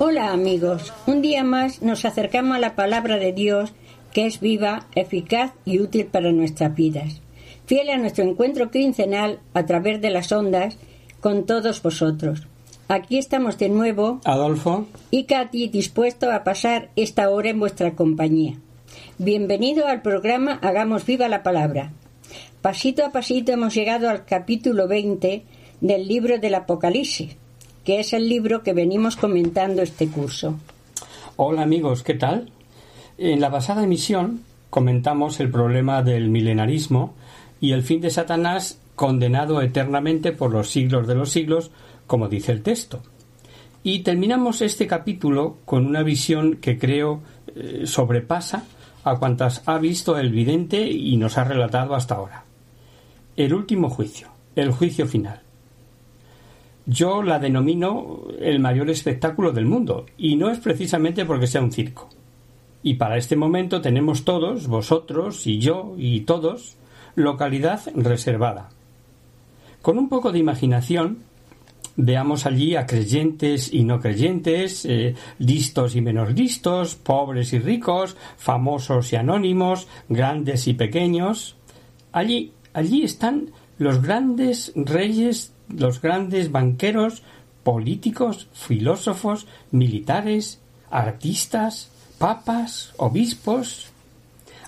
Hola amigos, un día más nos acercamos a la palabra de Dios que es viva, eficaz y útil para nuestras vidas. Fiel a nuestro encuentro quincenal a través de las ondas con todos vosotros. Aquí estamos de nuevo, Adolfo, y Katy, dispuesto a pasar esta hora en vuestra compañía. Bienvenido al programa Hagamos viva la palabra. Pasito a pasito hemos llegado al capítulo 20 del libro del Apocalipsis, que es el libro que venimos comentando este curso. hola amigos, ¿qué tal? En la pasada emisión comentamos el problema del milenarismo y el fin de Satanás condenado eternamente por los siglos de los siglos, como dice el texto. Y terminamos este capítulo con una visión que creo eh, sobrepasa a cuantas ha visto el vidente y nos ha relatado hasta ahora. El último juicio, el juicio final. Yo la denomino el mayor espectáculo del mundo, y no es precisamente porque sea un circo. Y para este momento tenemos todos, vosotros y yo y todos, localidad reservada. Con un poco de imaginación, veamos allí a creyentes y no creyentes, eh, listos y menos listos, pobres y ricos, famosos y anónimos, grandes y pequeños. Allí, allí están los grandes reyes, los grandes banqueros, políticos, filósofos, militares, artistas, papas, obispos.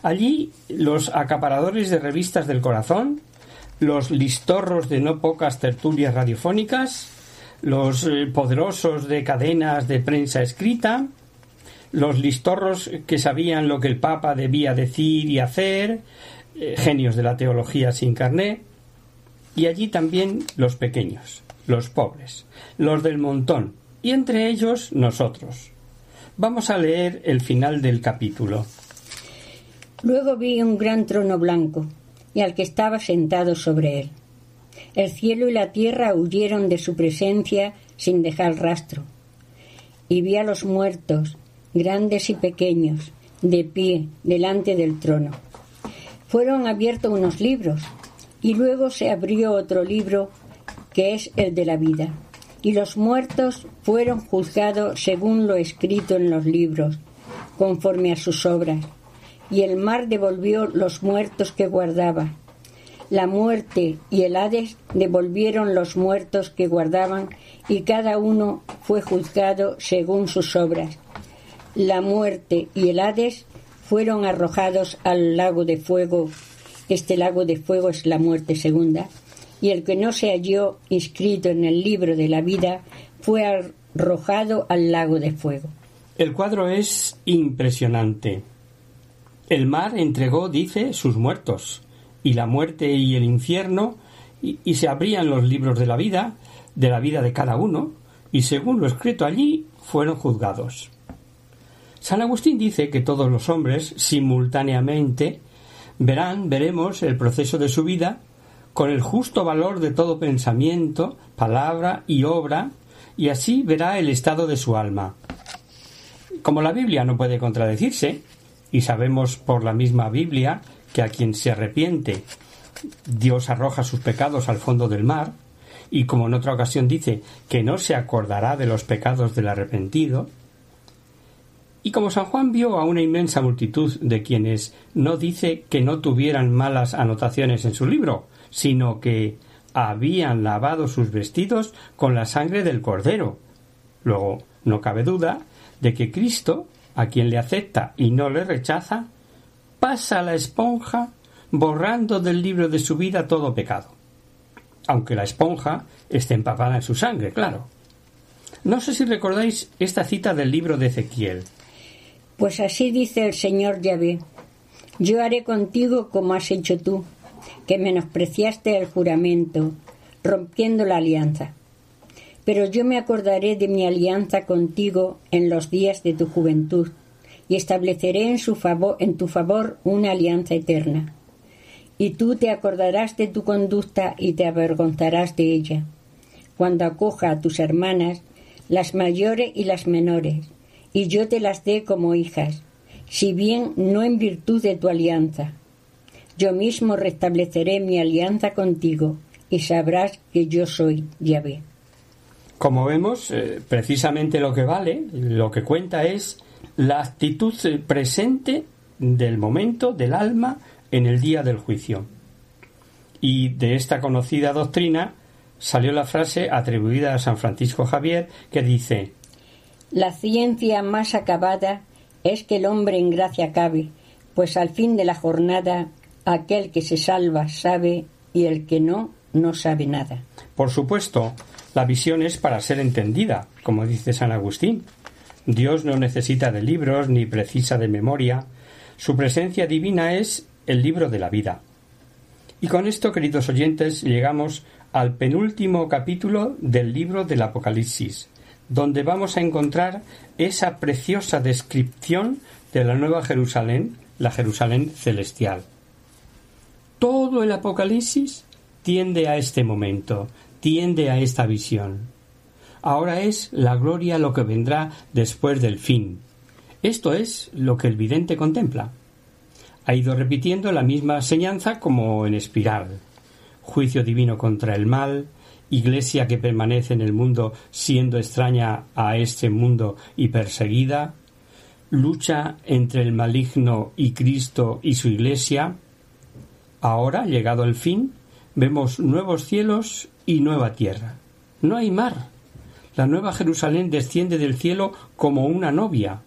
Allí los acaparadores de revistas del corazón, los listorros de no pocas tertulias radiofónicas, los eh, poderosos de cadenas de prensa escrita, los listorros que sabían lo que el Papa debía decir y hacer, eh, genios de la teología sin carné, y allí también los pequeños, los pobres, los del montón, y entre ellos nosotros. Vamos a leer el final del capítulo. Luego vi un gran trono blanco y al que estaba sentado sobre él. El cielo y la tierra huyeron de su presencia sin dejar rastro. Y vi a los muertos, grandes y pequeños, de pie delante del trono. Fueron abiertos unos libros y luego se abrió otro libro que es el de la vida. Y los muertos fueron juzgados según lo escrito en los libros, conforme a sus obras. Y el mar devolvió los muertos que guardaba. La muerte y el Hades devolvieron los muertos que guardaban, y cada uno fue juzgado según sus obras. La muerte y el Hades fueron arrojados al lago de fuego. Este lago de fuego es la muerte segunda y el que no se halló inscrito en el libro de la vida fue arrojado al lago de fuego. El cuadro es impresionante. El mar entregó, dice, sus muertos, y la muerte y el infierno, y, se abrían los libros de la vida, de la vida de cada uno, y según lo escrito allí, fueron juzgados. San Agustín dice que todos los hombres, simultáneamente, verán, veremos el proceso de su vida con el justo valor de todo pensamiento, palabra y obra, y así verá el estado de su alma. Como la Biblia no puede contradecirse, y sabemos por la misma Biblia que a quien se arrepiente Dios arroja sus pecados al fondo del mar, y como en otra ocasión dice que no se acordará de los pecados del arrepentido, y como San Juan vio a una inmensa multitud de quienes no dice que no tuvieran malas anotaciones en su libro, sino que habían lavado sus vestidos con la sangre del Cordero. Luego, no cabe duda de que Cristo, a quien le acepta y no le rechaza, pasa la esponja borrando del libro de su vida todo pecado. Aunque la esponja esté empapada en su sangre, claro. No sé si recordáis esta cita del libro de Ezequiel. Pues así dice el Señor Yahvé. Yo haré contigo como has hecho tú, que menospreciaste el juramento, rompiendo la alianza. Pero yo me acordaré de mi alianza contigo en los días de tu juventud, y estableceré en, su favor, en tu favor una alianza eterna. Y tú te acordarás de tu conducta y te avergonzarás de ella, cuando acoja a tus hermanas, las mayores y las menores, y yo te las dé como hijas, si bien no en virtud de tu alianza. Yo mismo restableceré mi alianza contigo, y sabrás que yo soy Yahvé. Como vemos, eh, precisamente lo que vale, lo que cuenta es la actitud presente del momento del alma en el día del juicio. Y de esta conocida doctrina salió la frase atribuida a San Francisco Javier que dice La ciencia más acabada es que el hombre en gracia cabe, pues al fin de la jornada aquel que se salva sabe y el que no, no sabe nada. Por supuesto, la visión es para ser entendida, como dice San Agustín. Dios no necesita de libros ni precisa de memoria. Su presencia divina es el libro de la vida. Y con esto, queridos oyentes, llegamos al penúltimo capítulo del libro del Apocalipsis, donde vamos a encontrar esa preciosa descripción de la Nueva Jerusalén, la Jerusalén celestial. Todo el Apocalipsis tiende a este momento, tiende a esta visión. Ahora es la gloria lo que vendrá después del fin. Esto es lo que el vidente contempla. Ha ido repitiendo la misma enseñanza como en espiral. Juicio divino contra el mal, iglesia que permanece en el mundo siendo extraña a este mundo y perseguida, lucha entre el maligno y Cristo y su iglesia. Ahora, llegado el fin, vemos nuevos cielos y nueva tierra. No hay mar. La nueva Jerusalén desciende del cielo como una novia.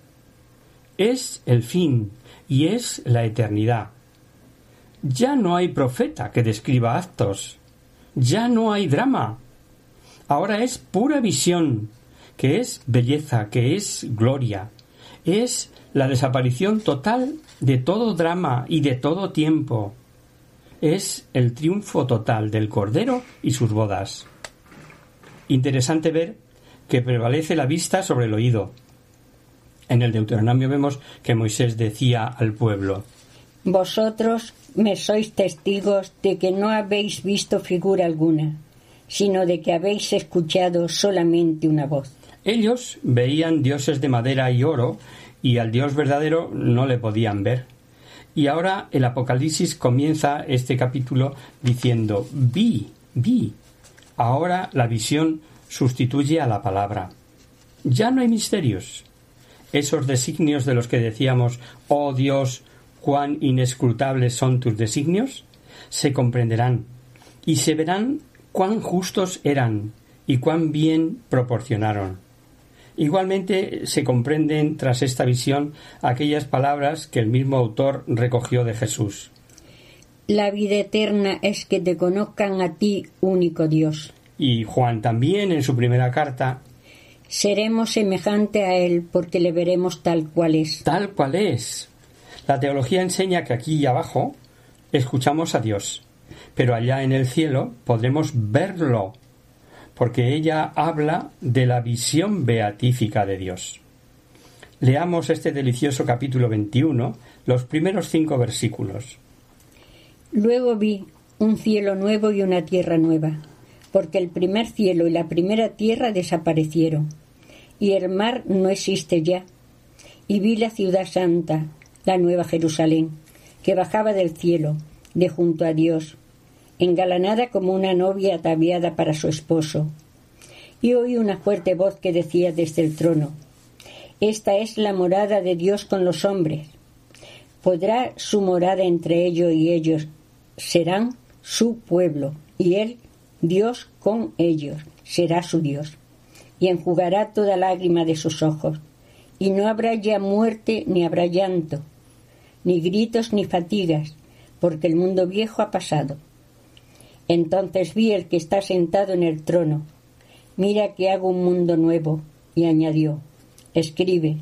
Es el fin y es la eternidad. Ya no hay profeta que describa actos. Ya no hay drama. Ahora es pura visión, que es belleza, que es gloria. Es la desaparición total de todo drama y de todo tiempo es el triunfo total del Cordero y sus bodas. Interesante ver que prevalece la vista sobre el oído. En el Deuteronomio vemos que Moisés decía al pueblo Vosotros me sois testigos de que no habéis visto figura alguna, sino de que habéis escuchado solamente una voz. Ellos veían dioses de madera y oro, y al Dios verdadero no le podían ver. Y ahora el Apocalipsis comienza este capítulo diciendo vi, vi. Ahora la visión sustituye a la palabra. Ya no hay misterios. Esos designios de los que decíamos, oh Dios, cuán inescrutables son tus designios, se comprenderán y se verán cuán justos eran y cuán bien proporcionaron. Igualmente se comprenden tras esta visión aquellas palabras que el mismo autor recogió de Jesús. La vida eterna es que te conozcan a ti, único Dios. Y Juan también en su primera carta. Seremos semejante a Él porque le veremos tal cual es. Tal cual es. La teología enseña que aquí y abajo escuchamos a Dios, pero allá en el cielo podremos verlo porque ella habla de la visión beatífica de Dios. Leamos este delicioso capítulo 21, los primeros cinco versículos. Luego vi un cielo nuevo y una tierra nueva, porque el primer cielo y la primera tierra desaparecieron, y el mar no existe ya. Y vi la ciudad santa, la nueva Jerusalén, que bajaba del cielo, de junto a Dios, engalanada como una novia ataviada para su esposo. Y oí una fuerte voz que decía desde el trono, Esta es la morada de Dios con los hombres. Podrá su morada entre ellos y ellos. Serán su pueblo, y él, Dios con ellos, será su Dios. Y enjugará toda lágrima de sus ojos. Y no habrá ya muerte, ni habrá llanto, ni gritos, ni fatigas, porque el mundo viejo ha pasado entonces vi el que está sentado en el trono. Mira que hago un mundo nuevo. Y añadió, escribe,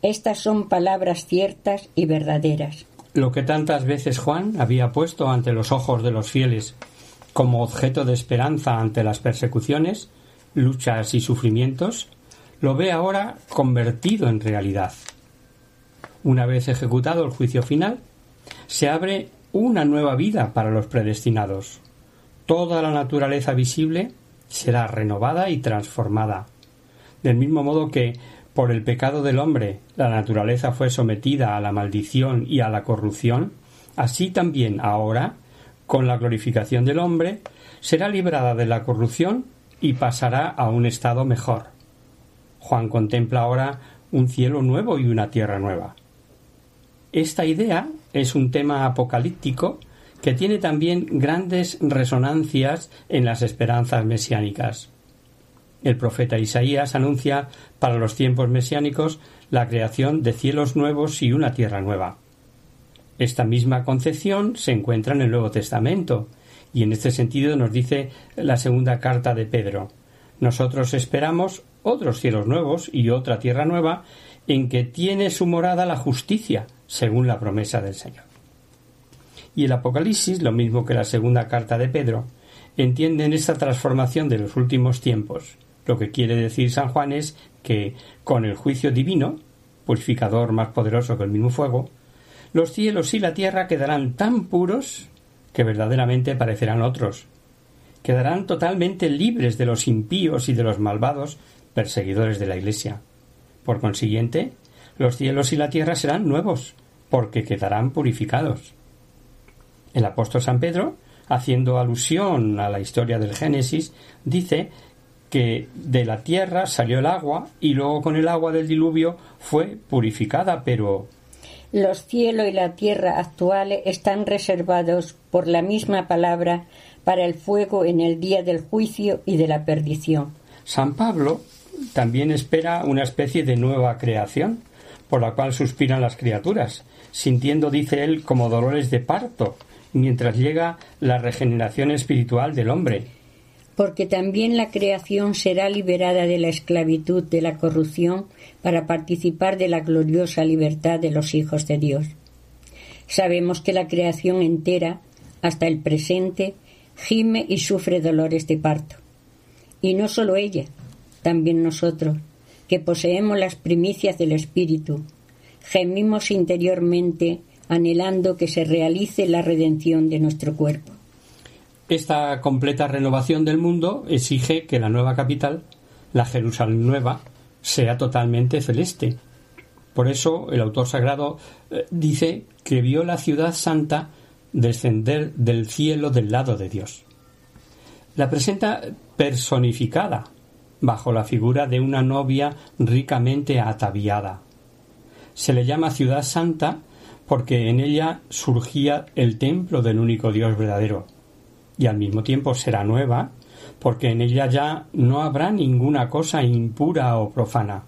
estas son palabras ciertas y verdaderas. Lo que tantas veces Juan había puesto ante los ojos de los fieles como objeto de esperanza ante las persecuciones, luchas y sufrimientos, lo ve ahora convertido en realidad. Una vez ejecutado el juicio final, se abre una nueva vida para los predestinados. Toda la naturaleza visible será renovada y transformada. Del mismo modo que por el pecado del hombre la naturaleza fue sometida a la maldición y a la corrupción, así también ahora, con la glorificación del hombre, será librada de la corrupción y pasará a un estado mejor. Juan contempla ahora un cielo nuevo y una tierra nueva. Esta idea es un tema apocalíptico que tiene también grandes resonancias en las esperanzas mesiánicas. El profeta Isaías anuncia para los tiempos mesiánicos la creación de cielos nuevos y una tierra nueva. Esta misma concepción se encuentra en el Nuevo Testamento, y en este sentido nos dice la segunda carta de Pedro. Nosotros esperamos otros cielos nuevos y otra tierra nueva en que tiene su morada la justicia, según la promesa del Señor. Y el Apocalipsis, lo mismo que la segunda carta de Pedro, entienden esta transformación de los últimos tiempos. Lo que quiere decir San Juan es que, con el juicio divino, purificador más poderoso que el mismo fuego, los cielos y la tierra quedarán tan puros que verdaderamente parecerán otros. Quedarán totalmente libres de los impíos y de los malvados perseguidores de la Iglesia. Por consiguiente, los cielos y la tierra serán nuevos, porque quedarán purificados. El apóstol San Pedro, haciendo alusión a la historia del Génesis, dice que de la tierra salió el agua y luego con el agua del diluvio fue purificada, pero los cielos y la tierra actuales están reservados por la misma palabra para el fuego en el día del juicio y de la perdición. San Pablo también espera una especie de nueva creación, por la cual suspiran las criaturas, sintiendo, dice él, como dolores de parto, mientras llega la regeneración espiritual del hombre porque también la creación será liberada de la esclavitud de la corrupción para participar de la gloriosa libertad de los hijos de Dios. Sabemos que la creación entera, hasta el presente, gime y sufre dolores de parto. Y no solo ella, también nosotros, que poseemos las primicias del Espíritu, gemimos interiormente anhelando que se realice la redención de nuestro cuerpo. Esta completa renovación del mundo exige que la nueva capital, la Jerusalén nueva, sea totalmente celeste. Por eso el autor sagrado eh, dice que vio la ciudad santa descender del cielo del lado de Dios. La presenta personificada, bajo la figura de una novia ricamente ataviada. Se le llama ciudad santa porque en ella surgía el templo del único Dios verdadero, y al mismo tiempo será nueva, porque en ella ya no habrá ninguna cosa impura o profana.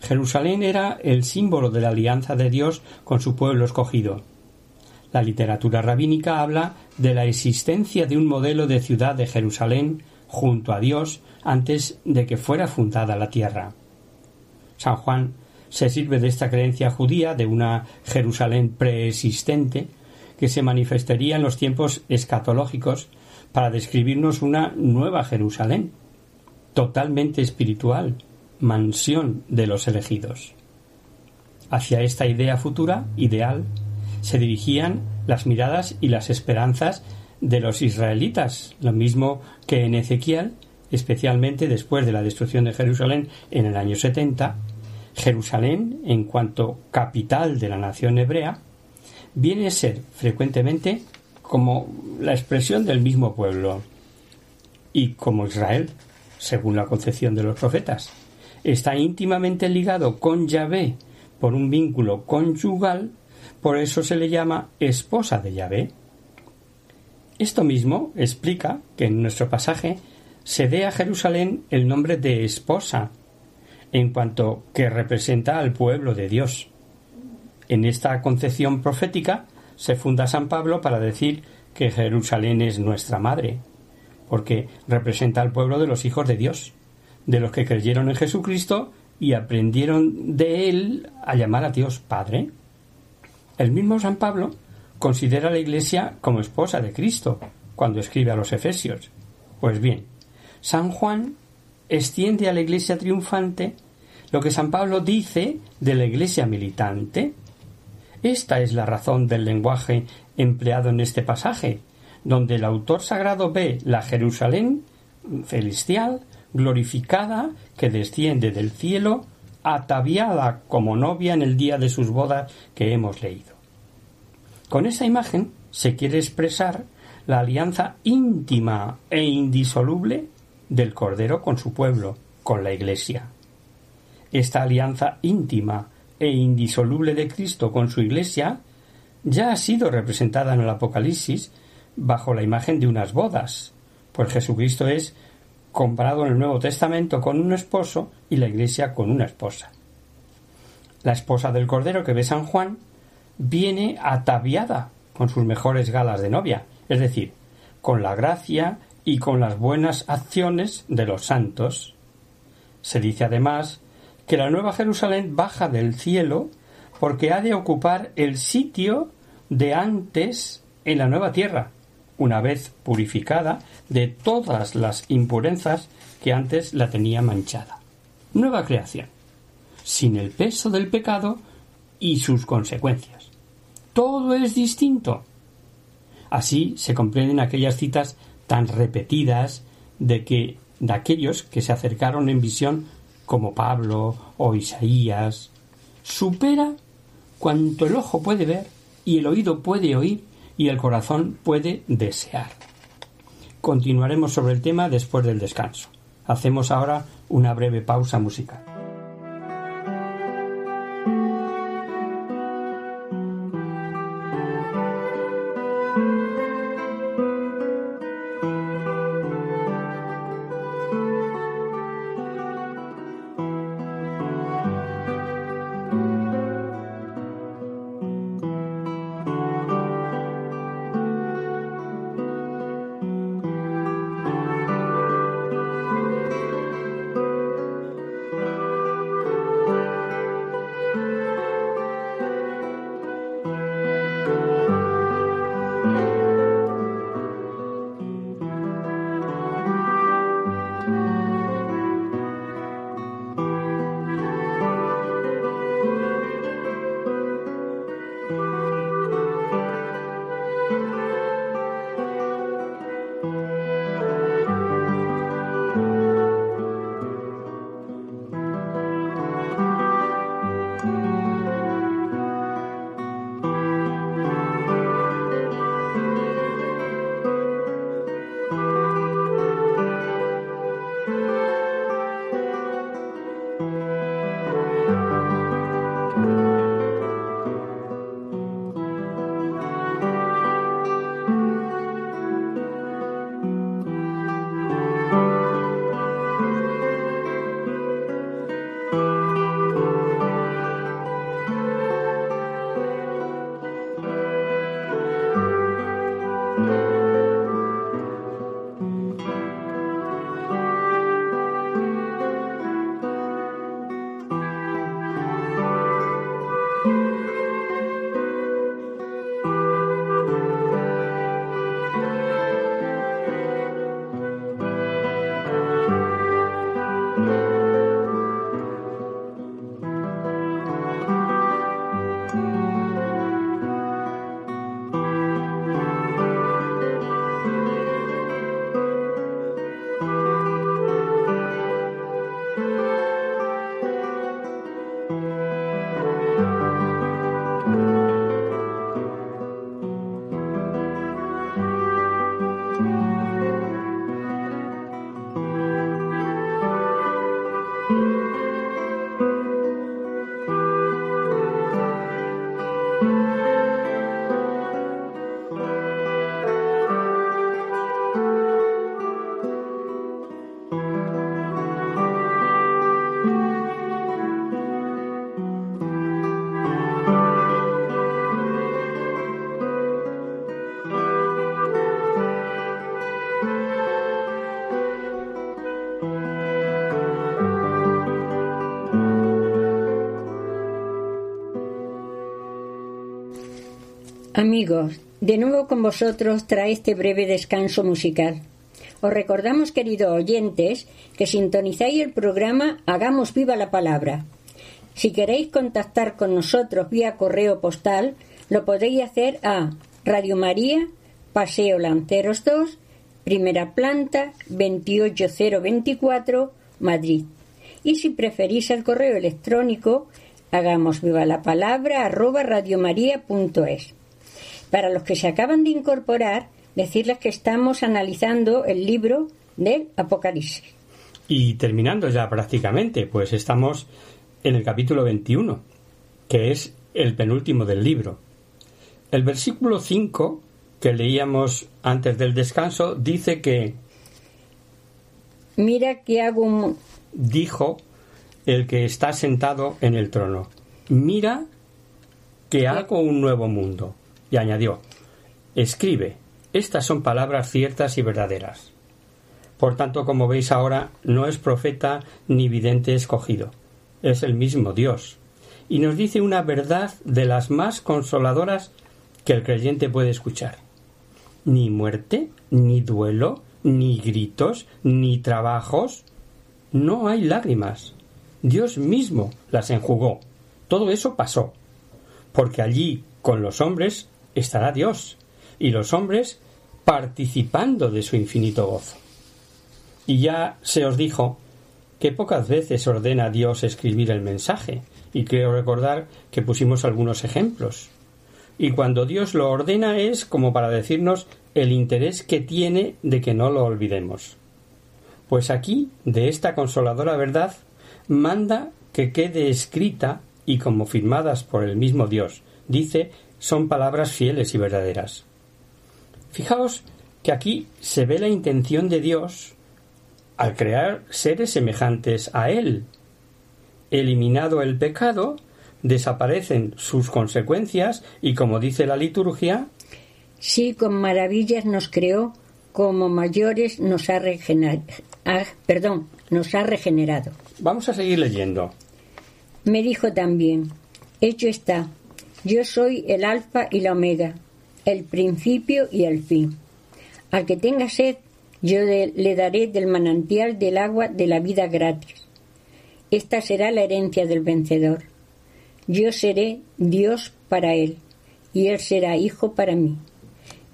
Jerusalén era el símbolo de la alianza de Dios con su pueblo escogido. La literatura rabínica habla de la existencia de un modelo de ciudad de Jerusalén junto a Dios antes de que fuera fundada la tierra. San Juan se sirve de esta creencia judía de una Jerusalén preexistente que se manifestaría en los tiempos escatológicos para describirnos una nueva Jerusalén, totalmente espiritual, mansión de los elegidos. Hacia esta idea futura, ideal, se dirigían las miradas y las esperanzas de los israelitas, lo mismo que en Ezequiel, especialmente después de la destrucción de Jerusalén en el año 70, Jerusalén, en cuanto capital de la nación hebrea, viene a ser frecuentemente como la expresión del mismo pueblo y como Israel, según la concepción de los profetas. Está íntimamente ligado con Yahvé por un vínculo conyugal, por eso se le llama esposa de Yahvé. Esto mismo explica que en nuestro pasaje se dé a Jerusalén el nombre de esposa, en cuanto que representa al pueblo de Dios. En esta concepción profética se funda San Pablo para decir que Jerusalén es nuestra madre, porque representa al pueblo de los hijos de Dios, de los que creyeron en Jesucristo y aprendieron de él a llamar a Dios Padre. El mismo San Pablo considera a la Iglesia como esposa de Cristo cuando escribe a los Efesios. Pues bien, San Juan extiende a la Iglesia triunfante lo que San Pablo dice de la iglesia militante. Esta es la razón del lenguaje empleado en este pasaje, donde el autor sagrado ve la Jerusalén celestial, glorificada, que desciende del cielo, ataviada como novia en el día de sus bodas que hemos leído. Con esa imagen se quiere expresar la alianza íntima e indisoluble del Cordero con su pueblo, con la Iglesia. Esta alianza íntima e indisoluble de Cristo con su Iglesia ya ha sido representada en el Apocalipsis bajo la imagen de unas bodas, pues Jesucristo es comparado en el Nuevo Testamento con un esposo y la Iglesia con una esposa. La esposa del Cordero que ve San Juan viene ataviada con sus mejores galas de novia, es decir, con la gracia y con las buenas acciones de los santos. Se dice además que la Nueva Jerusalén baja del cielo porque ha de ocupar el sitio de antes en la nueva tierra, una vez purificada de todas las impurezas que antes la tenía manchada. Nueva creación, sin el peso del pecado y sus consecuencias. Todo es distinto. Así se comprenden aquellas citas tan repetidas de que de aquellos que se acercaron en visión como Pablo o Isaías supera cuanto el ojo puede ver y el oído puede oír y el corazón puede desear. Continuaremos sobre el tema después del descanso. Hacemos ahora una breve pausa musical. Amigos, de nuevo con vosotros trae este breve descanso musical. Os recordamos, queridos oyentes, que sintonizáis el programa Hagamos viva la palabra. Si queréis contactar con nosotros vía correo postal, lo podéis hacer a Radio María, Paseo Lanceros 2, primera planta, 28024, Madrid. Y si preferís el correo electrónico, hagamos viva la palabra arroba radiomaria.es. Para los que se acaban de incorporar, decirles que estamos analizando el libro del Apocalipsis. Y terminando ya prácticamente, pues estamos en el capítulo 21, que es el penúltimo del libro. El versículo 5 que leíamos antes del descanso dice que Mira que hago un... dijo el que está sentado en el trono. Mira que hago un nuevo mundo. Y añadió, escribe, estas son palabras ciertas y verdaderas. Por tanto, como veis ahora, no es profeta ni vidente escogido, es el mismo Dios, y nos dice una verdad de las más consoladoras que el creyente puede escuchar. Ni muerte, ni duelo, ni gritos, ni trabajos. No hay lágrimas. Dios mismo las enjugó. Todo eso pasó. Porque allí, con los hombres, estará Dios, y los hombres participando de su infinito gozo. Y ya se os dijo que pocas veces ordena Dios escribir el mensaje, y creo recordar que pusimos algunos ejemplos. Y cuando Dios lo ordena es como para decirnos el interés que tiene de que no lo olvidemos. Pues aquí, de esta consoladora verdad, manda que quede escrita y como firmadas por el mismo Dios. Dice, son palabras fieles y verdaderas. Fijaos que aquí se ve la intención de Dios al crear seres semejantes a Él. Eliminado el pecado, desaparecen sus consecuencias y, como dice la liturgia, Sí, con maravillas nos creó, como mayores nos ha, regenerado. perdón, nos ha regenerado. Vamos a seguir leyendo. Me dijo también, hecho está, yo soy el alfa y la omega, el principio y el fin. Al que tenga sed, yo le daré del manantial del agua de la vida gratis. Esta será la herencia del vencedor. Yo seré Dios para él, y él será hijo para mí.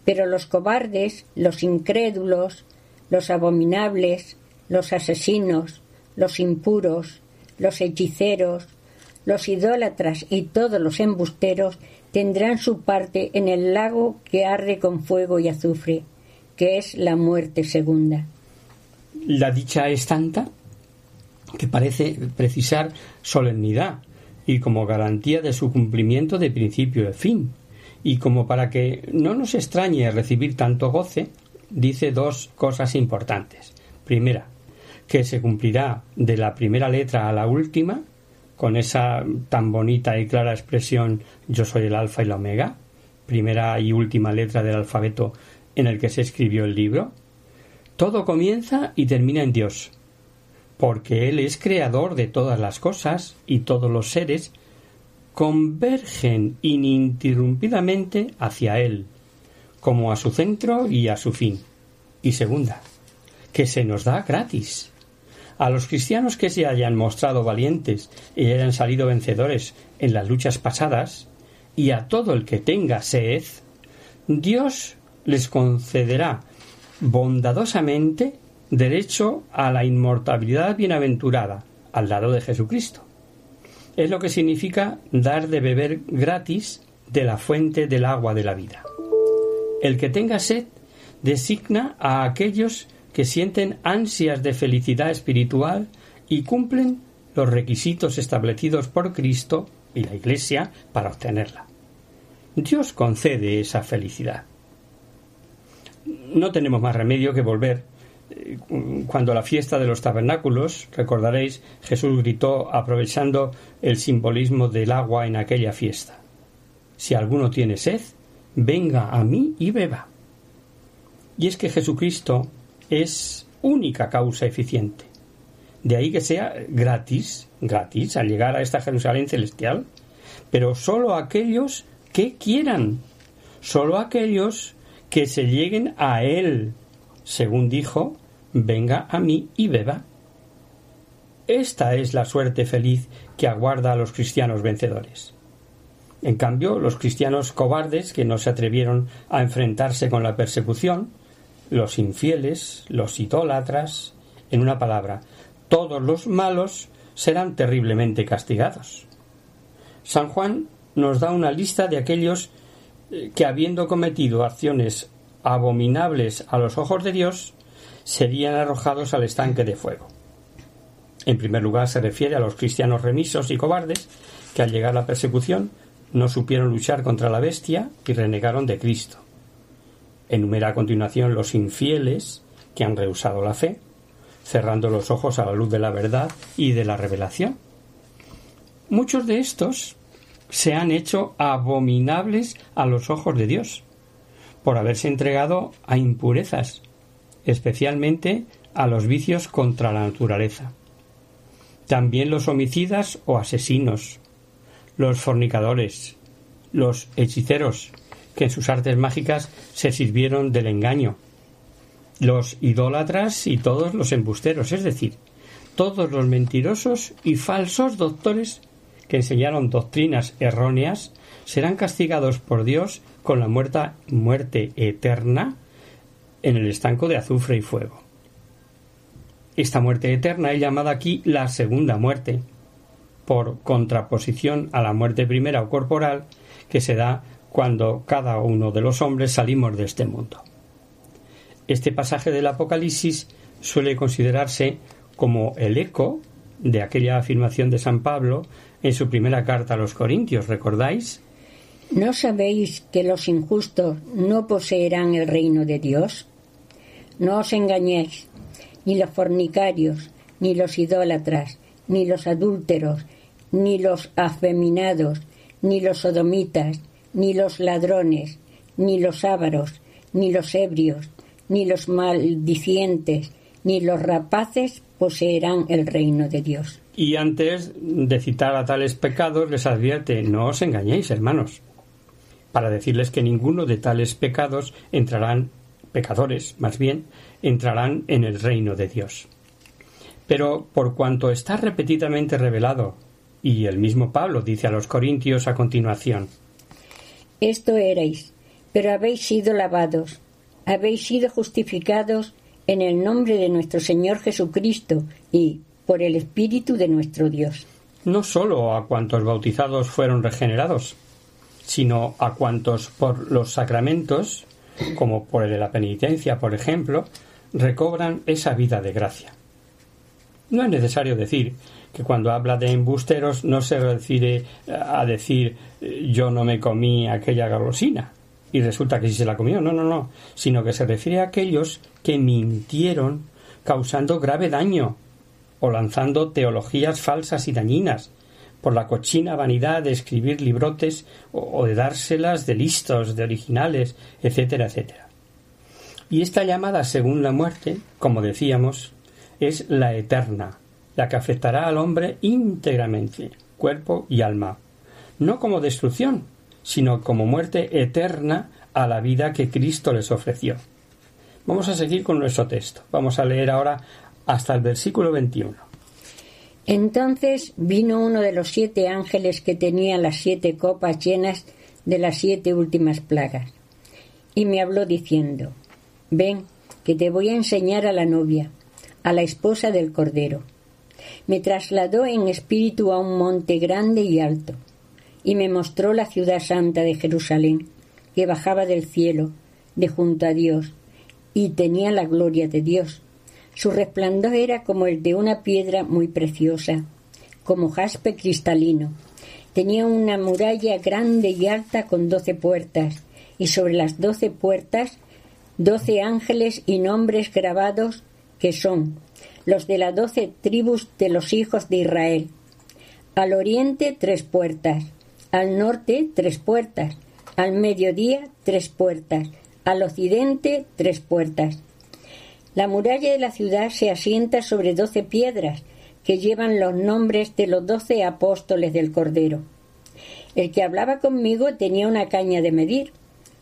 Pero los cobardes, los incrédulos, los abominables, los asesinos, los impuros, los hechiceros, los idólatras y todos los embusteros tendrán su parte en el lago que arde con fuego y azufre, que es la muerte segunda. La dicha es tanta que parece precisar solemnidad y como garantía de su cumplimiento de principio a fin. Y como para que no nos extrañe recibir tanto goce, dice dos cosas importantes. Primera, que se cumplirá de la primera letra a la última, con esa tan bonita y clara expresión yo soy el alfa y la omega, primera y última letra del alfabeto en el que se escribió el libro. Todo comienza y termina en Dios, porque Él es creador de todas las cosas y todos los seres convergen ininterrumpidamente hacia Él, como a su centro y a su fin. Y segunda, que se nos da gratis. A los cristianos que se hayan mostrado valientes y hayan salido vencedores en las luchas pasadas, y a todo el que tenga sed, Dios les concederá bondadosamente derecho a la inmortalidad bienaventurada al lado de Jesucristo es lo que significa dar de beber gratis de la fuente del agua de la vida. El que tenga sed designa a aquellos que sienten ansias de felicidad espiritual y cumplen los requisitos establecidos por Cristo y la Iglesia para obtenerla. Dios concede esa felicidad. No tenemos más remedio que volver cuando la fiesta de los tabernáculos, recordaréis, Jesús gritó aprovechando el simbolismo del agua en aquella fiesta. Si alguno tiene sed, venga a mí y beba. Y es que Jesucristo es única causa eficiente. De ahí que sea gratis, gratis, al llegar a esta Jerusalén celestial, pero sólo aquellos que quieran, sólo aquellos que se lleguen a Él según dijo, venga a mí y beba. Esta es la suerte feliz que aguarda a los cristianos vencedores. En cambio, los cristianos cobardes que no se atrevieron a enfrentarse con la persecución, los infieles, los idólatras, en una palabra, todos los malos serán terriblemente castigados. San Juan nos da una lista de aquellos eh, que habiendo cometido acciones abominables a los ojos de Dios, serían arrojados al estanque de fuego. En primer lugar se refiere a los cristianos remisos y cobardes que al llegar la persecución no supieron luchar contra la bestia y renegaron de Cristo. Enumera a continuación los infieles que han rehusado la fe, cerrando los ojos a la luz de la verdad y de la revelación. Muchos de estos se han hecho abominables a los ojos de Dios, por haberse entregado a impurezas, especialmente a los vicios contra la naturaleza. También los homicidas o asesinos, los fornicadores, los hechiceros, que en sus artes mágicas se sirvieron del engaño, los idólatras y todos los embusteros, es decir, todos los mentirosos y falsos doctores que enseñaron doctrinas erróneas, serán castigados por Dios con la muerta, muerte eterna en el estanco de azufre y fuego. Esta muerte eterna es llamada aquí la segunda muerte, por contraposición a la muerte primera o corporal que se da cuando cada uno de los hombres salimos de este mundo. Este pasaje del Apocalipsis suele considerarse como el eco de aquella afirmación de San Pablo en su primera carta a los Corintios, ¿recordáis? ¿No sabéis que los injustos no poseerán el reino de Dios? No os engañéis, ni los fornicarios, ni los idólatras, ni los adúlteros, ni los afeminados, ni los sodomitas, ni los ladrones, ni los ávaros, ni los ebrios, ni los maldicientes, ni los rapaces poseerán el reino de Dios. Y antes de citar a tales pecados les advierte no os engañéis, hermanos, para decirles que ninguno de tales pecados entrarán, pecadores más bien, entrarán en el reino de Dios. Pero por cuanto está repetidamente revelado y el mismo Pablo dice a los Corintios a continuación Esto erais, pero habéis sido lavados, habéis sido justificados en el nombre de nuestro Señor Jesucristo y por el Espíritu de nuestro Dios. No sólo a cuantos bautizados fueron regenerados, sino a cuantos por los sacramentos, como por el de la penitencia, por ejemplo, recobran esa vida de gracia. No es necesario decir que cuando habla de embusteros no se refiere a decir yo no me comí aquella golosina y resulta que sí se la comió, no, no, no, sino que se refiere a aquellos que mintieron causando grave daño o lanzando teologías falsas y dañinas por la cochina vanidad de escribir librotes o de dárselas de listos, de originales, etcétera, etcétera. Y esta llamada según la muerte, como decíamos, es la eterna, la que afectará al hombre íntegramente, cuerpo y alma, no como destrucción, sino como muerte eterna a la vida que Cristo les ofreció. Vamos a seguir con nuestro texto. Vamos a leer ahora hasta el versículo 21. Entonces vino uno de los siete ángeles que tenía las siete copas llenas de las siete últimas plagas, y me habló diciendo, Ven, que te voy a enseñar a la novia, a la esposa del Cordero me trasladó en espíritu a un monte grande y alto, y me mostró la ciudad santa de Jerusalén, que bajaba del cielo, de junto a Dios, y tenía la gloria de Dios. Su resplandor era como el de una piedra muy preciosa, como jaspe cristalino. Tenía una muralla grande y alta con doce puertas, y sobre las doce puertas doce ángeles y nombres grabados que son los de las doce tribus de los hijos de Israel. Al oriente tres puertas, al norte tres puertas, al mediodía tres puertas, al occidente tres puertas. La muralla de la ciudad se asienta sobre doce piedras que llevan los nombres de los doce apóstoles del Cordero. El que hablaba conmigo tenía una caña de medir,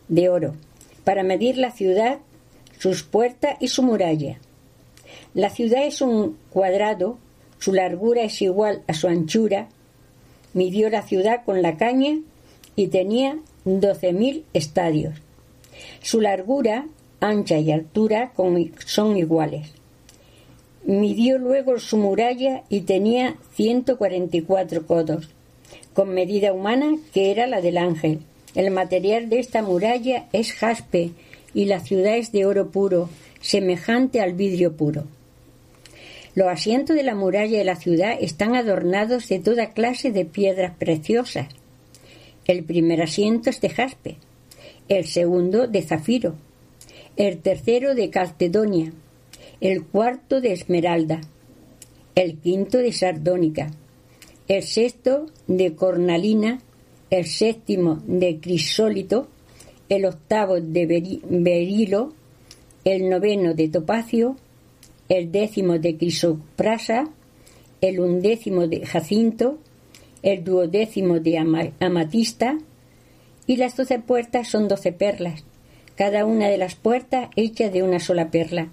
de oro, para medir la ciudad sus puertas y su muralla. La ciudad es un cuadrado, su largura es igual a su anchura. Midió la ciudad con la caña y tenía doce mil estadios. Su largura, ancha y altura son iguales. Midió luego su muralla y tenía 144 codos, con medida humana que era la del ángel. El material de esta muralla es jaspe y la ciudad es de oro puro, semejante al vidrio puro. Los asientos de la muralla de la ciudad están adornados de toda clase de piedras preciosas. El primer asiento es de jaspe, el segundo de zafiro, el tercero de calcedonia, el cuarto de esmeralda, el quinto de sardónica, el sexto de cornalina, el séptimo de crisólito, el octavo de berilo, el noveno de topacio, el décimo de crisoprasa, el undécimo de jacinto, el duodécimo de amatista, y las doce puertas son doce perlas, cada una de las puertas hecha de una sola perla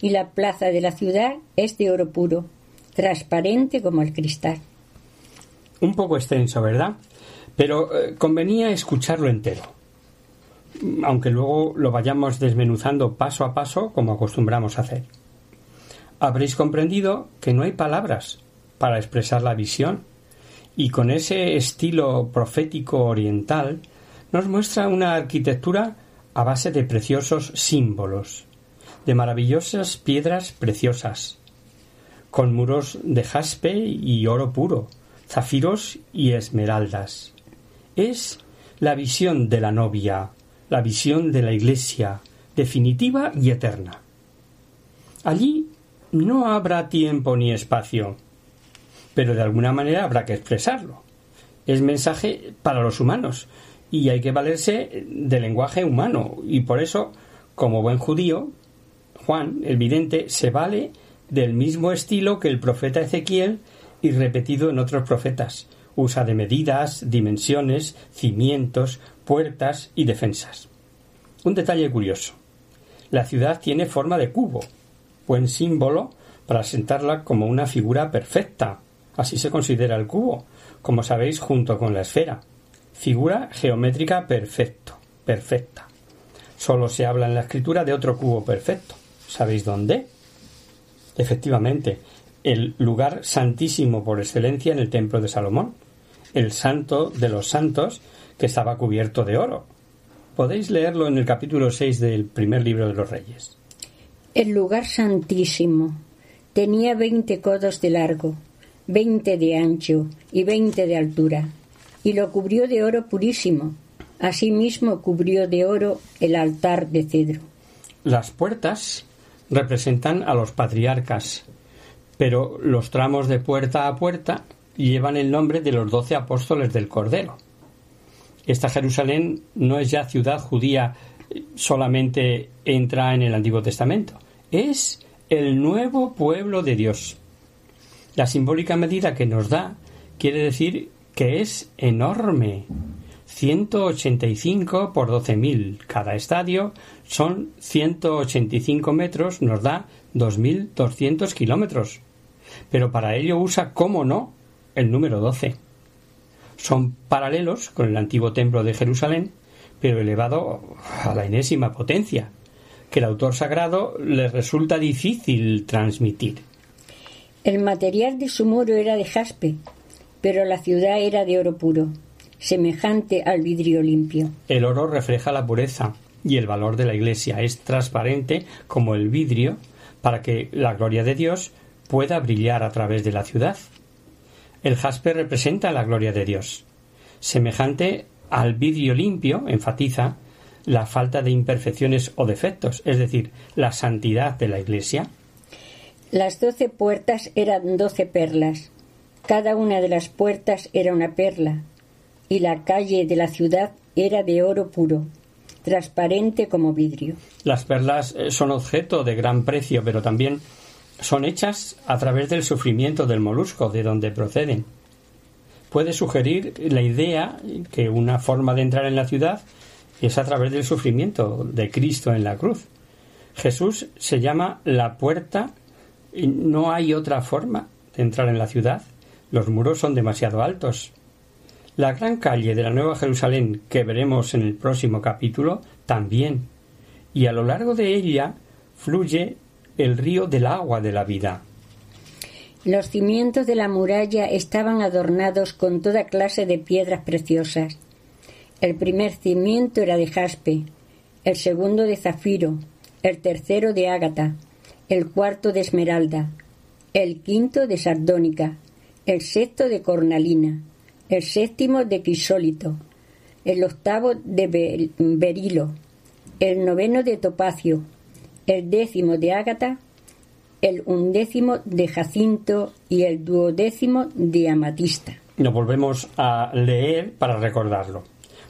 y la plaza de la ciudad es de oro puro, transparente como el cristal. Un poco extenso, ¿verdad? Pero eh, convenía escucharlo entero, aunque luego lo vayamos desmenuzando paso a paso como acostumbramos a hacer. Habréis comprendido que no hay palabras para expresar la visión, y con ese estilo profético oriental nos muestra una arquitectura a base de preciosos símbolos de maravillosas piedras preciosas, con muros de jaspe y oro puro, zafiros y esmeraldas. Es la visión de la novia, la visión de la Iglesia, definitiva y eterna. Allí no habrá tiempo ni espacio, pero de alguna manera habrá que expresarlo. Es mensaje para los humanos y hay que valerse del lenguaje humano y por eso, como buen judío, Juan, el vidente, se vale del mismo estilo que el profeta Ezequiel y repetido en otros profetas. Usa de medidas, dimensiones, cimientos, puertas y defensas. Un detalle curioso. La ciudad tiene forma de cubo, buen símbolo para sentarla como una figura perfecta. Así se considera el cubo, como sabéis, junto con la esfera. Figura geométrica perfecto, perfecta. Solo se habla en la escritura de otro cubo perfecto. ¿Sabéis dónde? Efectivamente, el lugar santísimo por excelencia en el templo de Salomón, el santo de los santos que estaba cubierto de oro. Podéis leerlo en el capítulo 6 del primer libro de los Reyes. El lugar santísimo tenía veinte codos de largo, veinte de ancho y veinte de altura, y lo cubrió de oro purísimo. Asimismo cubrió de oro el altar de cedro. Las puertas representan a los patriarcas, pero los tramos de puerta a puerta llevan el nombre de los doce apóstoles del Cordero. Esta Jerusalén no es ya ciudad judía solamente entra en el Antiguo Testamento, es el nuevo pueblo de Dios. La simbólica medida que nos da quiere decir que es enorme. 185 por 12.000. Cada estadio son 185 metros, nos da 2.200 kilómetros. Pero para ello usa, cómo no, el número 12. Son paralelos con el antiguo templo de Jerusalén, pero elevado a la enésima potencia, que el autor sagrado le resulta difícil transmitir. El material de su muro era de jaspe, pero la ciudad era de oro puro semejante al vidrio limpio. El oro refleja la pureza y el valor de la Iglesia. Es transparente como el vidrio para que la gloria de Dios pueda brillar a través de la ciudad. El jaspe representa la gloria de Dios. Semejante al vidrio limpio, enfatiza la falta de imperfecciones o defectos, es decir, la santidad de la Iglesia. Las doce puertas eran doce perlas. Cada una de las puertas era una perla, y la calle de la ciudad era de oro puro, transparente como vidrio. Las perlas eh, son objeto de gran precio, pero también son hechas a través del sufrimiento del molusco, de donde proceden. Puede sugerir la idea que una forma de entrar en la ciudad es a través del sufrimiento de Cristo en la cruz. Jesús se llama la puerta y no hay otra forma de entrar en la ciudad. Los muros son demasiado altos. La gran calle de la Nueva Jerusalén que veremos en el próximo capítulo también. Y a lo largo de ella fluye el río del agua de la vida. Los cimientos de la muralla estaban adornados con toda clase de piedras preciosas. El primer cimiento era de jaspe, el segundo de zafiro, el tercero de ágata, el cuarto de esmeralda, el quinto de sardónica, el sexto de cornalina, el séptimo de crisólito, el octavo de berilo, el noveno de topacio, el décimo de ágata, el undécimo de jacinto y el duodécimo de amatista. Lo volvemos a leer para recordarlo.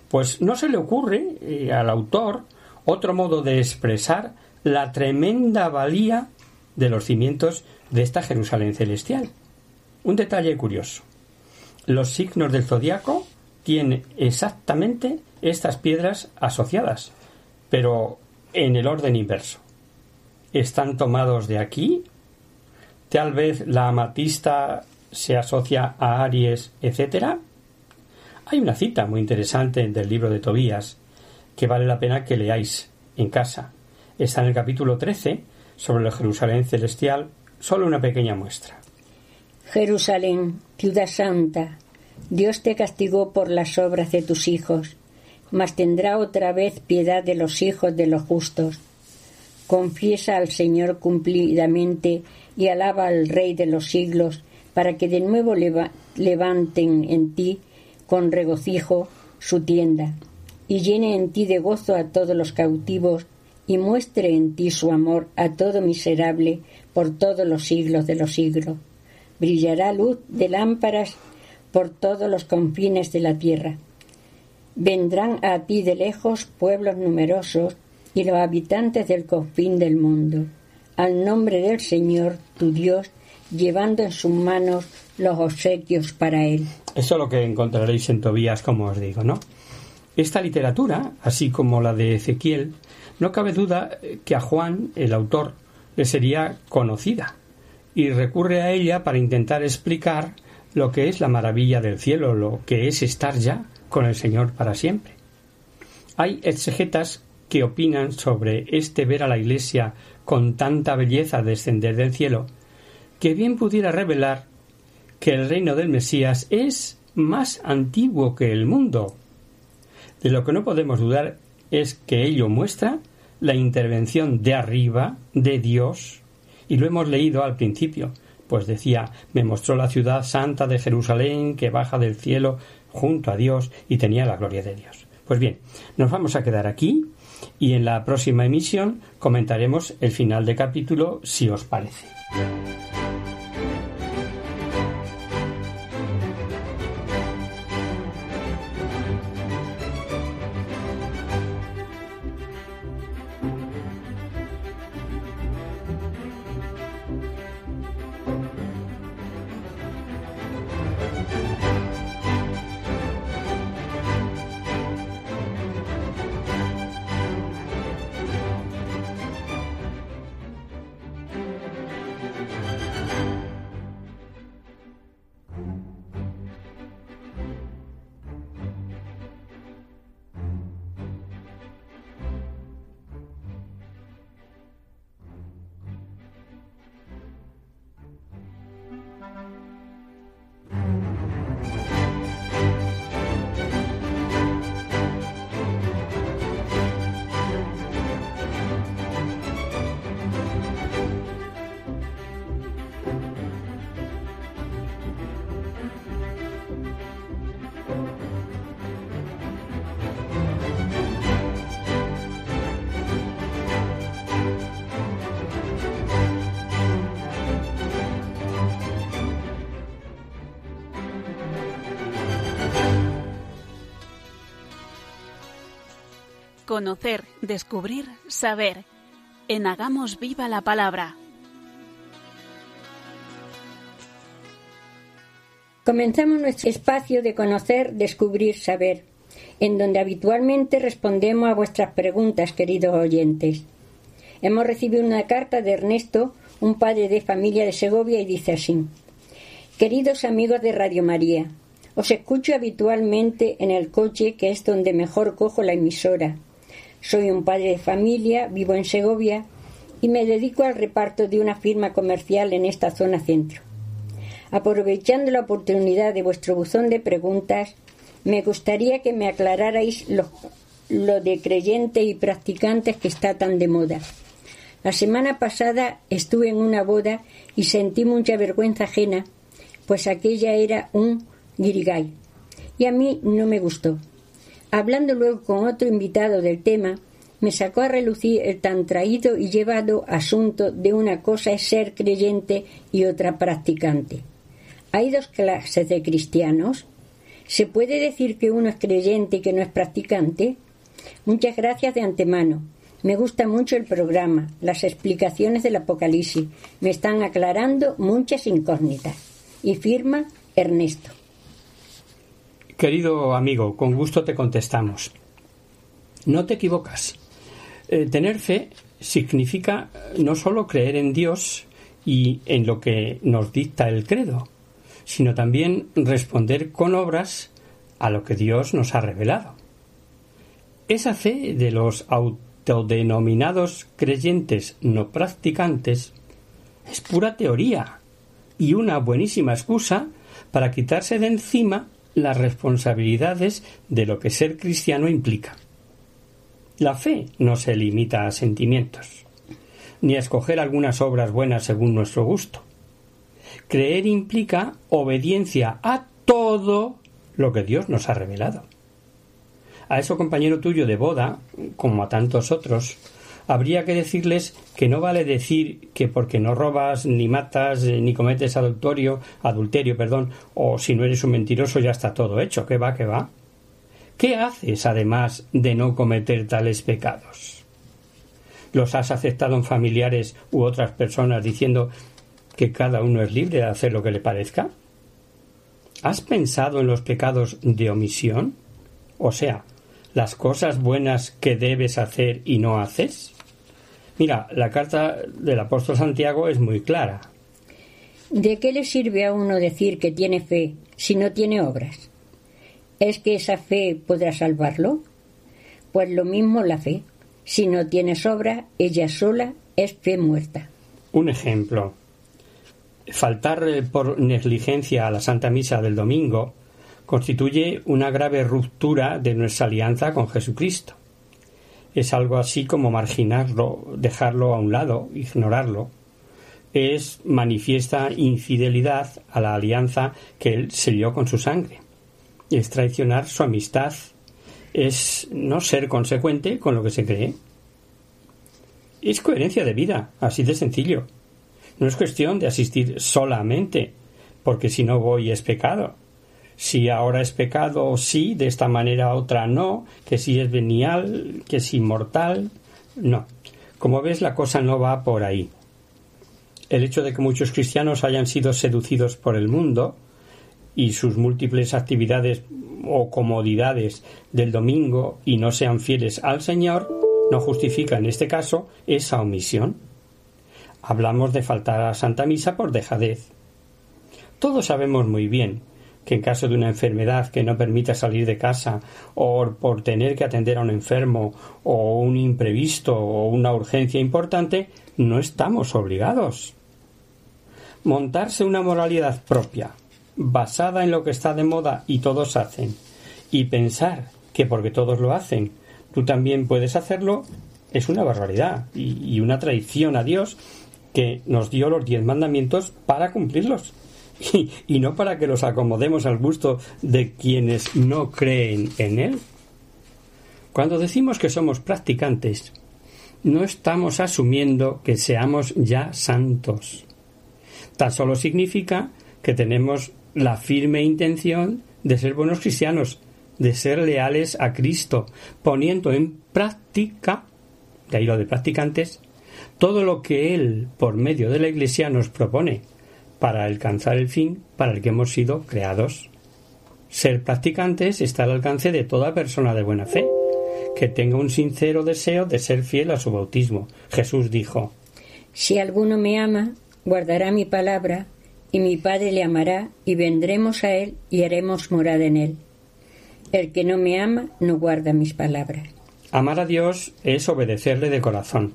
Pues no se le ocurre eh, al autor otro modo de expresar la tremenda valía de los cimientos de esta Jerusalén celestial. Un detalle curioso. Los signos del zodiaco tienen exactamente estas piedras asociadas, pero en el orden inverso están tomados de aquí. Tal vez la amatista se asocia a Aries, etc. Hay una cita muy interesante del libro de Tobías que vale la pena que leáis en casa. Está en el capítulo 13 sobre la Jerusalén celestial, solo una pequeña muestra. Jerusalén, ciudad santa, Dios te castigó por las obras de tus hijos, mas tendrá otra vez piedad de los hijos de los justos Confiesa al Señor cumplidamente y alaba al Rey de los siglos, para que de nuevo levanten en ti con regocijo su tienda, y llene en ti de gozo a todos los cautivos, y muestre en ti su amor a todo miserable por todos los siglos de los siglos. Brillará luz de lámparas por todos los confines de la tierra. Vendrán a ti de lejos pueblos numerosos y los habitantes del confín del mundo, al nombre del Señor, tu Dios, llevando en sus manos los obsequios para él. Eso es lo que encontraréis en Tobías, como os digo, ¿no? Esta literatura, así como la de Ezequiel, no cabe duda que a Juan, el autor, le sería conocida, y recurre a ella para intentar explicar lo que es la maravilla del cielo, lo que es estar ya con el Señor para siempre. Hay exegetas que opinan sobre este ver a la Iglesia con tanta belleza descender del cielo, que bien pudiera revelar que el reino del Mesías es más antiguo que el mundo. De lo que no podemos dudar es que ello muestra la intervención de arriba de Dios, y lo hemos leído al principio, pues decía me mostró la ciudad santa de Jerusalén que baja del cielo junto a Dios y tenía la gloria de Dios. Pues bien, nos vamos a quedar aquí y en la próxima emisión comentaremos el final de capítulo si os parece. Conocer, descubrir, saber. En Hagamos Viva la Palabra. Comenzamos nuestro espacio de conocer, descubrir, saber, en donde habitualmente respondemos a vuestras preguntas, queridos oyentes. Hemos recibido una carta de Ernesto, un padre de familia de Segovia, y dice así Queridos amigos de Radio María, os escucho habitualmente en el coche, que es donde mejor cojo la emisora. Soy un padre de familia, vivo en Segovia y me dedico al reparto de una firma comercial en esta zona centro. Aprovechando la oportunidad de vuestro buzón de preguntas, me gustaría que me aclararais lo, lo de creyentes y practicantes que está tan de moda. La semana pasada estuve en una boda y sentí mucha vergüenza ajena, pues aquella era un guirigay, y a mí no me gustó. Hablando luego con otro invitado del tema, me sacó a relucir el tan traído y llevado asunto de una cosa es ser creyente y otra practicante. ¿Hay dos clases de cristianos? ¿Se puede decir que uno es creyente y que no es practicante? Muchas gracias de antemano. Me gusta mucho el programa, las explicaciones del Apocalipsis. Me están aclarando muchas incógnitas. Y firma Ernesto. Querido amigo, con gusto te contestamos. No te equivocas. Eh, tener fe significa no solo creer en Dios y en lo que nos dicta el credo, sino también responder con obras a lo que Dios nos ha revelado. Esa fe de los autodenominados creyentes no practicantes es pura teoría y una buenísima excusa para quitarse de encima las responsabilidades de lo que ser cristiano implica. La fe no se limita a sentimientos, ni a escoger algunas obras buenas según nuestro gusto. Creer implica obediencia a todo lo que Dios nos ha revelado. A eso compañero tuyo de boda, como a tantos otros, habría que decirles que no vale decir que porque no robas, ni matas, ni cometes adulterio, adulterio, perdón, o si no eres un mentiroso ya está todo hecho, que va, que va. ¿Qué haces además de no cometer tales pecados? ¿Los has aceptado en familiares u otras personas diciendo que cada uno es libre de hacer lo que le parezca? ¿Has pensado en los pecados de omisión? O sea, las cosas buenas que debes hacer y no haces? Mira, la carta del apóstol Santiago es muy clara. ¿De qué le sirve a uno decir que tiene fe si no tiene obras? ¿Es que esa fe podrá salvarlo? Pues lo mismo la fe. Si no tienes obra, ella sola es fe muerta. Un ejemplo. Faltar eh, por negligencia a la Santa Misa del domingo constituye una grave ruptura de nuestra alianza con Jesucristo. Es algo así como marginarlo, dejarlo a un lado, ignorarlo. Es manifiesta infidelidad a la alianza que él selló con su sangre es traicionar su amistad, es no ser consecuente con lo que se cree. Es coherencia de vida, así de sencillo. No es cuestión de asistir solamente, porque si no voy es pecado. Si ahora es pecado, sí, de esta manera otra no, que si es venial, que si mortal, no. Como ves, la cosa no va por ahí. El hecho de que muchos cristianos hayan sido seducidos por el mundo, y sus múltiples actividades o comodidades del domingo y no sean fieles al Señor, no justifica en este caso esa omisión. Hablamos de faltar a Santa Misa por dejadez. Todos sabemos muy bien que en caso de una enfermedad que no permita salir de casa o por tener que atender a un enfermo o un imprevisto o una urgencia importante, no estamos obligados. Montarse una moralidad propia, basada en lo que está de moda y todos hacen, y pensar que porque todos lo hacen, tú también puedes hacerlo, es una barbaridad y, una traición a Dios que nos dio los diez mandamientos para cumplirlos y, no para que los acomodemos al gusto de quienes no creen en Él. Cuando decimos que somos practicantes, no estamos asumiendo que seamos ya santos. Tan solo significa que tenemos la firme intención de ser buenos cristianos, de ser leales a Cristo, poniendo en práctica, de ahí lo de practicantes, todo lo que Él, por medio de la Iglesia, nos propone para alcanzar el fin para el que hemos sido creados. Ser practicantes está al alcance de toda persona de buena fe, que tenga un sincero deseo de ser fiel a su bautismo. Jesús dijo Si alguno me ama, guardará mi palabra, y mi Padre le amará, y vendremos a él y haremos morada en él. El que no me ama no guarda mis palabras. Amar a Dios es obedecerle de corazón.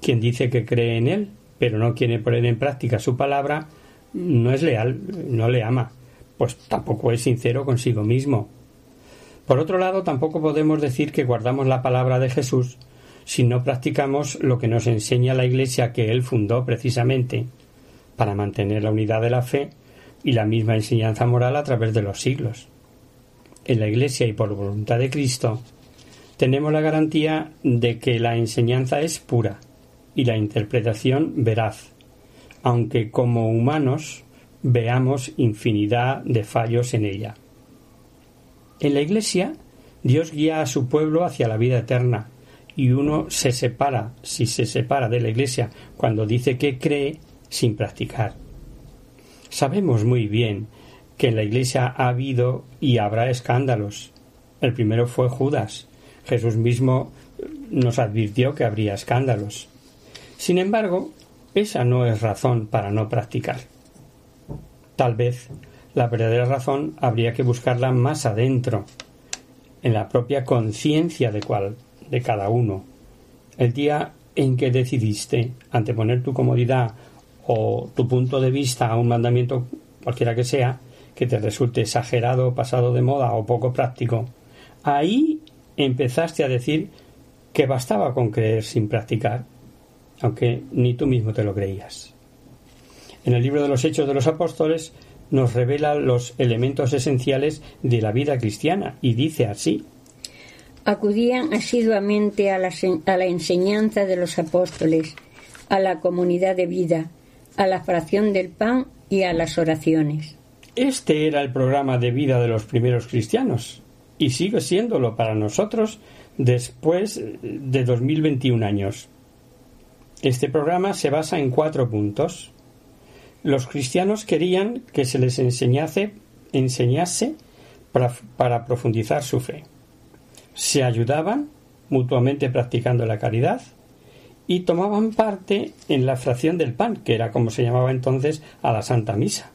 Quien dice que cree en Él, pero no quiere poner en práctica su palabra, no es leal, no le ama, pues tampoco es sincero consigo mismo. Por otro lado, tampoco podemos decir que guardamos la palabra de Jesús si no practicamos lo que nos enseña la Iglesia que Él fundó precisamente para mantener la unidad de la fe y la misma enseñanza moral a través de los siglos. En la Iglesia y por voluntad de Cristo, tenemos la garantía de que la enseñanza es pura y la interpretación veraz, aunque como humanos veamos infinidad de fallos en ella. En la Iglesia, Dios guía a su pueblo hacia la vida eterna, y uno se separa, si se separa de la Iglesia, cuando dice que cree sin practicar. Sabemos muy bien que en la Iglesia ha habido y habrá escándalos. El primero fue Judas, Jesús mismo nos advirtió que habría escándalos. Sin embargo, esa no es razón para no practicar. Tal vez la verdadera razón habría que buscarla más adentro, en la propia conciencia de, cual, de cada uno. El día en que decidiste anteponer tu comodidad o tu punto de vista a un mandamiento cualquiera que sea, que te resulte exagerado, pasado de moda o poco práctico, ahí empezaste a decir que bastaba con creer sin practicar, aunque ni tú mismo te lo creías. En el libro de los Hechos de los Apóstoles nos revela los elementos esenciales de la vida cristiana y dice así. Acudían asiduamente a la, a la enseñanza de los apóstoles, a la comunidad de vida, a la fracción del pan y a las oraciones. Este era el programa de vida de los primeros cristianos y sigue siéndolo para nosotros después de 2021 años. Este programa se basa en cuatro puntos. Los cristianos querían que se les enseñase, enseñase para, para profundizar su fe. Se ayudaban mutuamente practicando la caridad y tomaban parte en la fracción del pan, que era como se llamaba entonces a la Santa Misa.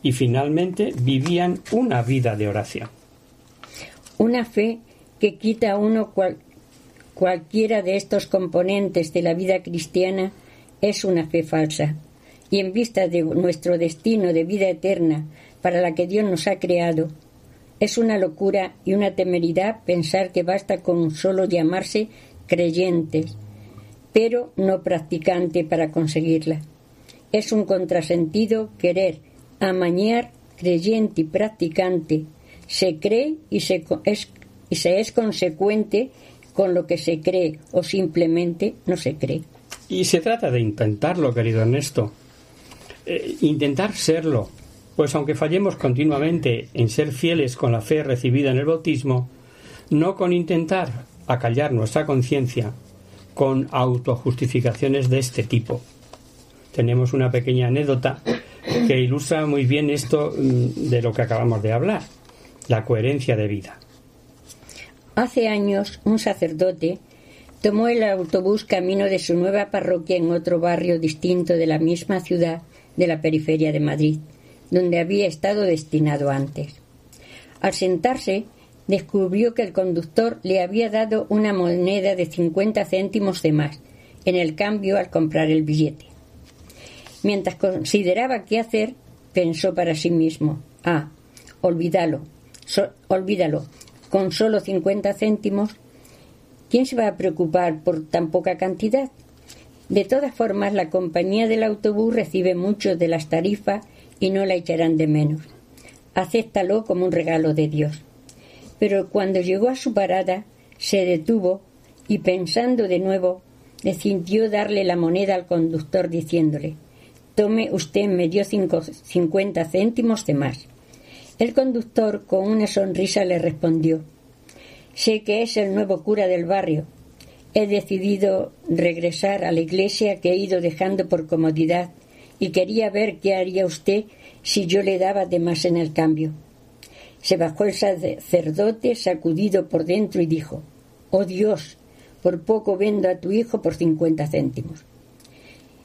Y finalmente vivían una vida de oración. Una fe que quita a uno cualquiera de estos componentes de la vida cristiana es una fe falsa. Y en vista de nuestro destino de vida eterna para la que Dios nos ha creado, es una locura y una temeridad pensar que basta con solo llamarse creyentes, pero no practicante para conseguirla. Es un contrasentido querer amañar creyente y practicante se cree y se es, y se es consecuente con lo que se cree o simplemente no se cree. Y se trata de intentarlo, querido Ernesto. Eh, intentar serlo, pues aunque fallemos continuamente en ser fieles con la fe recibida en el bautismo, no con intentar acallar nuestra conciencia con autojustificaciones de este tipo. Tenemos una pequeña anécdota que ilustra muy bien esto mm, de lo que acabamos de hablar la coherencia de vida. Hace años un sacerdote tomó el autobús camino de su nueva parroquia en otro barrio distinto de la misma ciudad de la periferia de Madrid, donde había estado destinado antes. Al sentarse, descubrió que el conductor le había dado una moneda de cincuenta céntimos de más en el cambio al comprar el billete. Mientras consideraba qué hacer, pensó para sí mismo, ah, olvídalo, olvídalo, con solo 50 céntimos, ¿quién se va a preocupar por tan poca cantidad? De todas formas, la compañía del autobús recibe mucho de las tarifas y no la echarán de menos. Acéptalo como un regalo de Dios. Pero cuando llegó a su parada, se detuvo y pensando de nuevo, decidió darle la moneda al conductor diciéndole Tome usted me dio cincuenta céntimos de más. El conductor, con una sonrisa, le respondió Sé que es el nuevo cura del barrio. He decidido regresar a la iglesia que he ido dejando por comodidad y quería ver qué haría usted si yo le daba de más en el cambio. Se bajó el sacerdote sacudido por dentro y dijo Oh Dios, por poco vendo a tu hijo por cincuenta céntimos.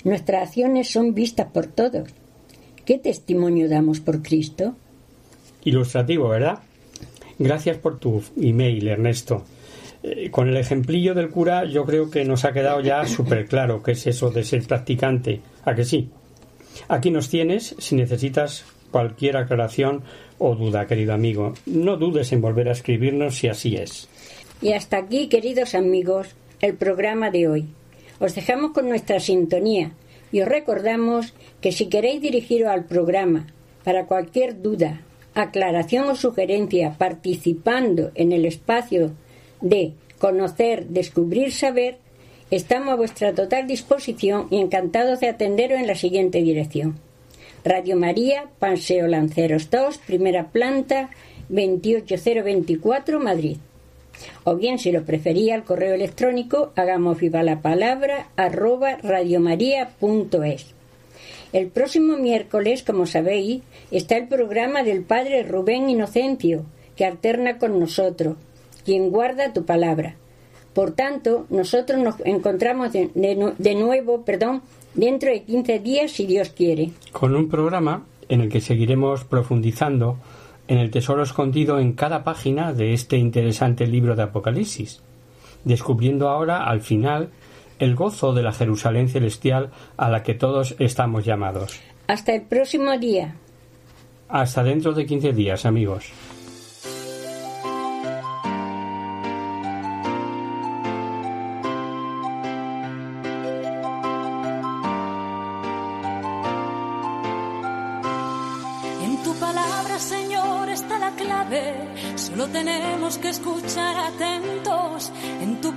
Nuestras acciones son vistas por todos. ¿Qué testimonio damos por Cristo? Ilustrativo, ¿verdad? Gracias por tu email, Ernesto. Eh, con el ejemplillo del cura yo creo que nos ha quedado ya súper claro qué es eso de ser practicante. ¿A que sí? Aquí nos tienes si necesitas cualquier aclaración o duda, querido amigo. No dudes en volver a escribirnos si así es. Y hasta aquí, queridos amigos, el programa de hoy. Os dejamos con nuestra sintonía y os recordamos que si queréis dirigiros al programa para cualquier duda, aclaración o sugerencia participando en el espacio de conocer, descubrir, saber, estamos a vuestra total disposición y encantados de atenderos en la siguiente dirección. Radio María, Paseo Lanceros 2, primera planta, 28024, Madrid. O bien, si lo prefería, el correo electrónico, hagamos viva la palabra, arroba radiomaria.es. El próximo miércoles, como sabéis, está el programa del Padre Rubén Inocencio, que alterna con nosotros, quien guarda tu palabra. Por tanto, nosotros nos encontramos de, nuevo, perdón, dentro de 15 días, si Dios quiere. Con un programa en el que seguiremos profundizando en el tesoro escondido en cada página de este interesante libro de Apocalipsis, descubriendo ahora al final el gozo de la Jerusalén celestial a la que todos estamos llamados. Hasta el próximo día. Hasta dentro de 15 días, amigos. que escuchar atentos.